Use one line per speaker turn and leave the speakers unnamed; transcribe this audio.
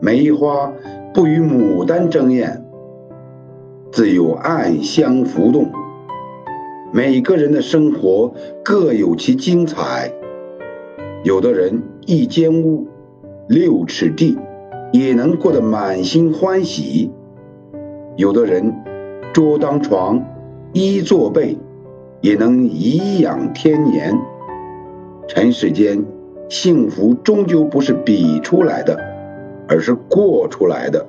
梅花不与牡丹争艳，自有暗香浮动。每个人的生活各有其精彩，有的人一间屋、六尺地也能过得满心欢喜，有的人桌当床、衣作被也能颐养天年。尘世间，幸福终究不是比出来的，而是过出来的。